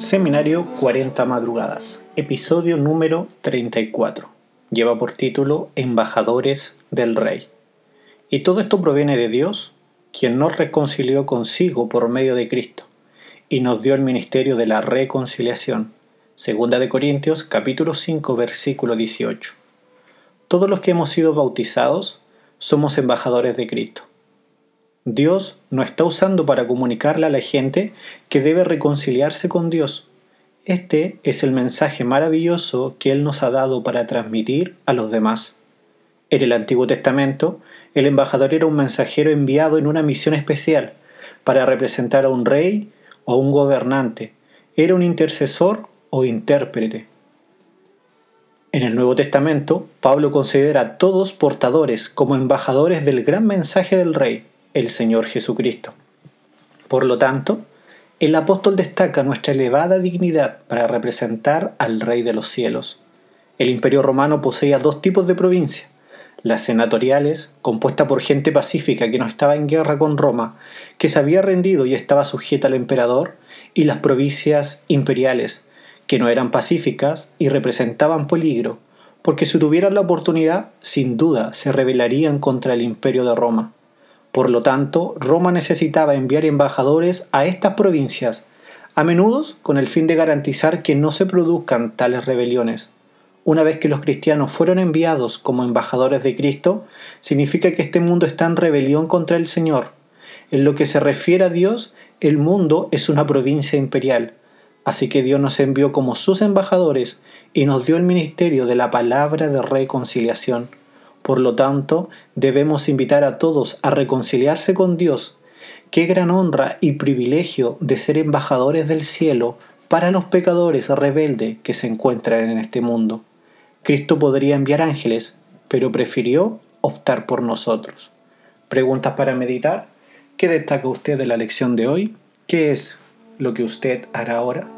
Seminario 40 Madrugadas, episodio número 34. Lleva por título Embajadores del Rey. Y todo esto proviene de Dios, quien nos reconcilió consigo por medio de Cristo, y nos dio el ministerio de la reconciliación. Segunda de Corintios capítulo 5 versículo 18. Todos los que hemos sido bautizados somos embajadores de Cristo. Dios no está usando para comunicarle a la gente que debe reconciliarse con Dios. Este es el mensaje maravilloso que Él nos ha dado para transmitir a los demás. En el Antiguo Testamento, el embajador era un mensajero enviado en una misión especial para representar a un rey o un gobernante. Era un intercesor o intérprete. En el Nuevo Testamento, Pablo considera a todos portadores como embajadores del gran mensaje del rey el Señor Jesucristo. Por lo tanto, el apóstol destaca nuestra elevada dignidad para representar al Rey de los cielos. El imperio romano poseía dos tipos de provincias, las senatoriales, compuesta por gente pacífica que no estaba en guerra con Roma, que se había rendido y estaba sujeta al emperador, y las provincias imperiales, que no eran pacíficas y representaban peligro, porque si tuvieran la oportunidad, sin duda se rebelarían contra el imperio de Roma. Por lo tanto, Roma necesitaba enviar embajadores a estas provincias, a menudo con el fin de garantizar que no se produzcan tales rebeliones. Una vez que los cristianos fueron enviados como embajadores de Cristo, significa que este mundo está en rebelión contra el Señor. En lo que se refiere a Dios, el mundo es una provincia imperial. Así que Dios nos envió como sus embajadores y nos dio el ministerio de la palabra de reconciliación. Por lo tanto, debemos invitar a todos a reconciliarse con Dios. Qué gran honra y privilegio de ser embajadores del cielo para los pecadores rebeldes que se encuentran en este mundo. Cristo podría enviar ángeles, pero prefirió optar por nosotros. Preguntas para meditar. ¿Qué destaca usted de la lección de hoy? ¿Qué es lo que usted hará ahora?